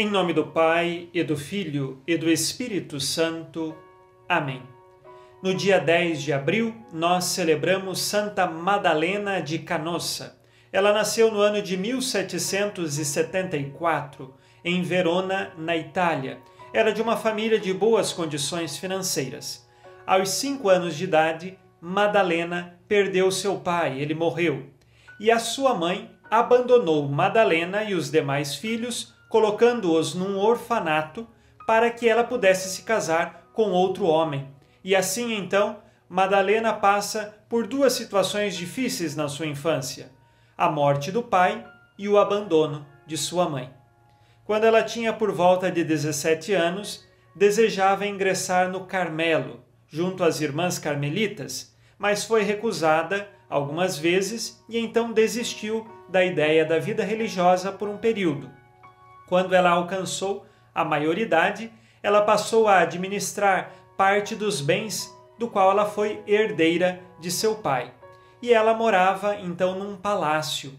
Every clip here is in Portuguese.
Em nome do Pai, e do Filho, e do Espírito Santo. Amém. No dia 10 de abril, nós celebramos Santa Madalena de Canossa. Ela nasceu no ano de 1774, em Verona, na Itália. Era de uma família de boas condições financeiras. Aos cinco anos de idade, Madalena perdeu seu pai, ele morreu. E a sua mãe abandonou Madalena e os demais filhos colocando-os num orfanato para que ela pudesse se casar com outro homem. E assim então, Madalena passa por duas situações difíceis na sua infância: a morte do pai e o abandono de sua mãe. Quando ela tinha por volta de 17 anos, desejava ingressar no Carmelo, junto às irmãs carmelitas, mas foi recusada algumas vezes e então desistiu da ideia da vida religiosa por um período. Quando ela alcançou a maioridade, ela passou a administrar parte dos bens do qual ela foi herdeira de seu pai. E ela morava então num palácio.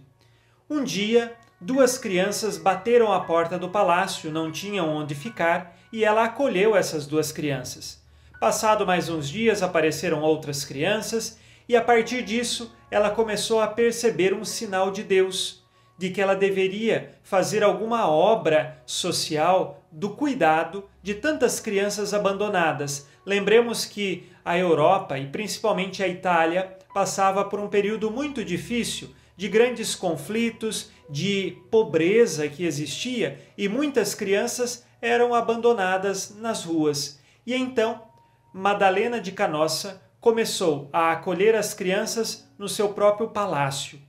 Um dia, duas crianças bateram à porta do palácio, não tinham onde ficar, e ela acolheu essas duas crianças. Passado mais uns dias, apareceram outras crianças, e a partir disso, ela começou a perceber um sinal de Deus de que ela deveria fazer alguma obra social do cuidado de tantas crianças abandonadas. Lembremos que a Europa e principalmente a Itália passava por um período muito difícil de grandes conflitos, de pobreza que existia e muitas crianças eram abandonadas nas ruas. E então, Madalena de Canossa começou a acolher as crianças no seu próprio palácio.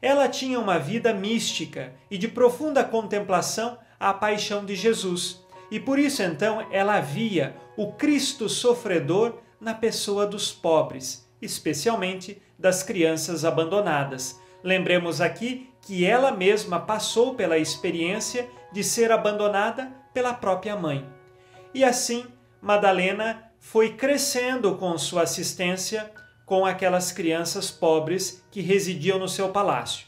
Ela tinha uma vida mística e de profunda contemplação à paixão de Jesus. E por isso então ela via o Cristo sofredor na pessoa dos pobres, especialmente das crianças abandonadas. Lembremos aqui que ela mesma passou pela experiência de ser abandonada pela própria mãe. E assim, Madalena foi crescendo com sua assistência com aquelas crianças pobres que residiam no seu palácio.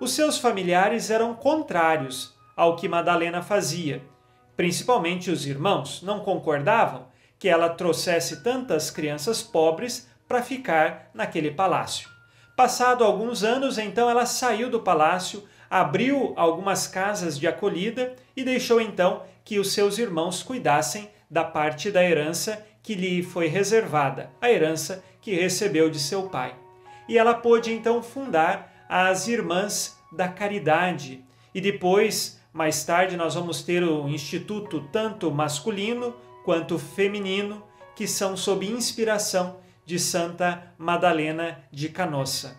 Os seus familiares eram contrários ao que Madalena fazia, principalmente os irmãos não concordavam que ela trouxesse tantas crianças pobres para ficar naquele palácio. Passado alguns anos, então ela saiu do palácio, abriu algumas casas de acolhida e deixou então que os seus irmãos cuidassem da parte da herança que lhe foi reservada, a herança que recebeu de seu pai. E ela pôde então fundar as Irmãs da Caridade. E depois, mais tarde, nós vamos ter o instituto tanto masculino quanto feminino, que são sob inspiração de Santa Madalena de Canossa.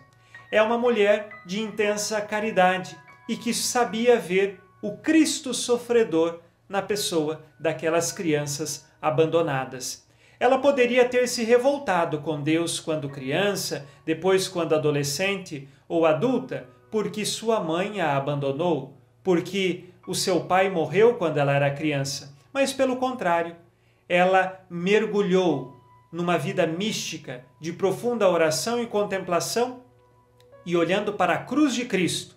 É uma mulher de intensa caridade e que sabia ver o Cristo sofredor na pessoa daquelas crianças abandonadas. Ela poderia ter se revoltado com Deus quando criança, depois quando adolescente ou adulta, porque sua mãe a abandonou, porque o seu pai morreu quando ela era criança. Mas pelo contrário, ela mergulhou numa vida mística de profunda oração e contemplação e olhando para a cruz de Cristo,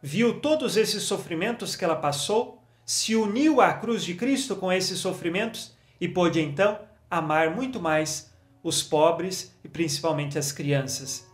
viu todos esses sofrimentos que ela passou, se uniu à cruz de Cristo com esses sofrimentos e pôde então amar muito mais os pobres e principalmente as crianças.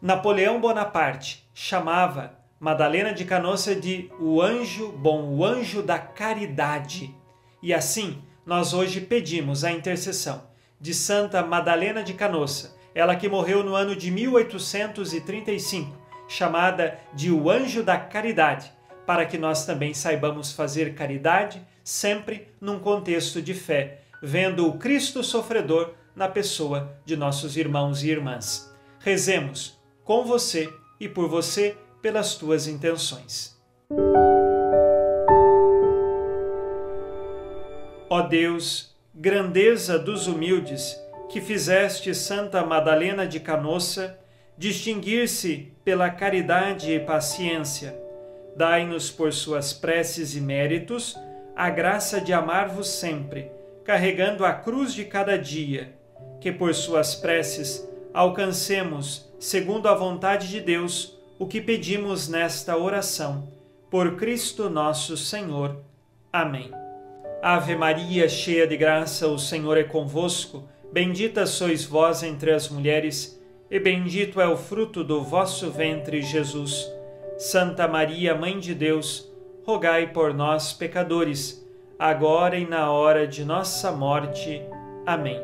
Napoleão Bonaparte chamava Madalena de Canossa de o anjo bom, o anjo da caridade. E assim, nós hoje pedimos a intercessão de Santa Madalena de Canossa, ela que morreu no ano de 1835, chamada de o anjo da caridade, para que nós também saibamos fazer caridade sempre num contexto de fé vendo o Cristo sofredor na pessoa de nossos irmãos e irmãs. Rezemos com você e por você pelas tuas intenções. Ó Deus, grandeza dos humildes, que fizeste Santa Madalena de Canossa distinguir-se pela caridade e paciência, dai-nos por suas preces e méritos a graça de amar-vos sempre carregando a cruz de cada dia, que por suas preces alcancemos, segundo a vontade de Deus, o que pedimos nesta oração. Por Cristo nosso Senhor. Amém. Ave Maria, cheia de graça, o Senhor é convosco. Bendita sois vós entre as mulheres, e bendito é o fruto do vosso ventre, Jesus. Santa Maria, Mãe de Deus, rogai por nós, pecadores, agora e na hora de nossa morte. Amém.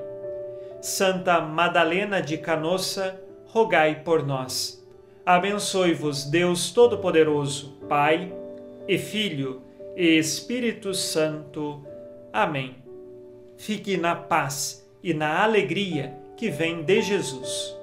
Santa Madalena de Canossa, rogai por nós. Abençoe-vos Deus Todo-Poderoso, Pai e Filho e Espírito Santo. Amém. Fique na paz e na alegria que vem de Jesus.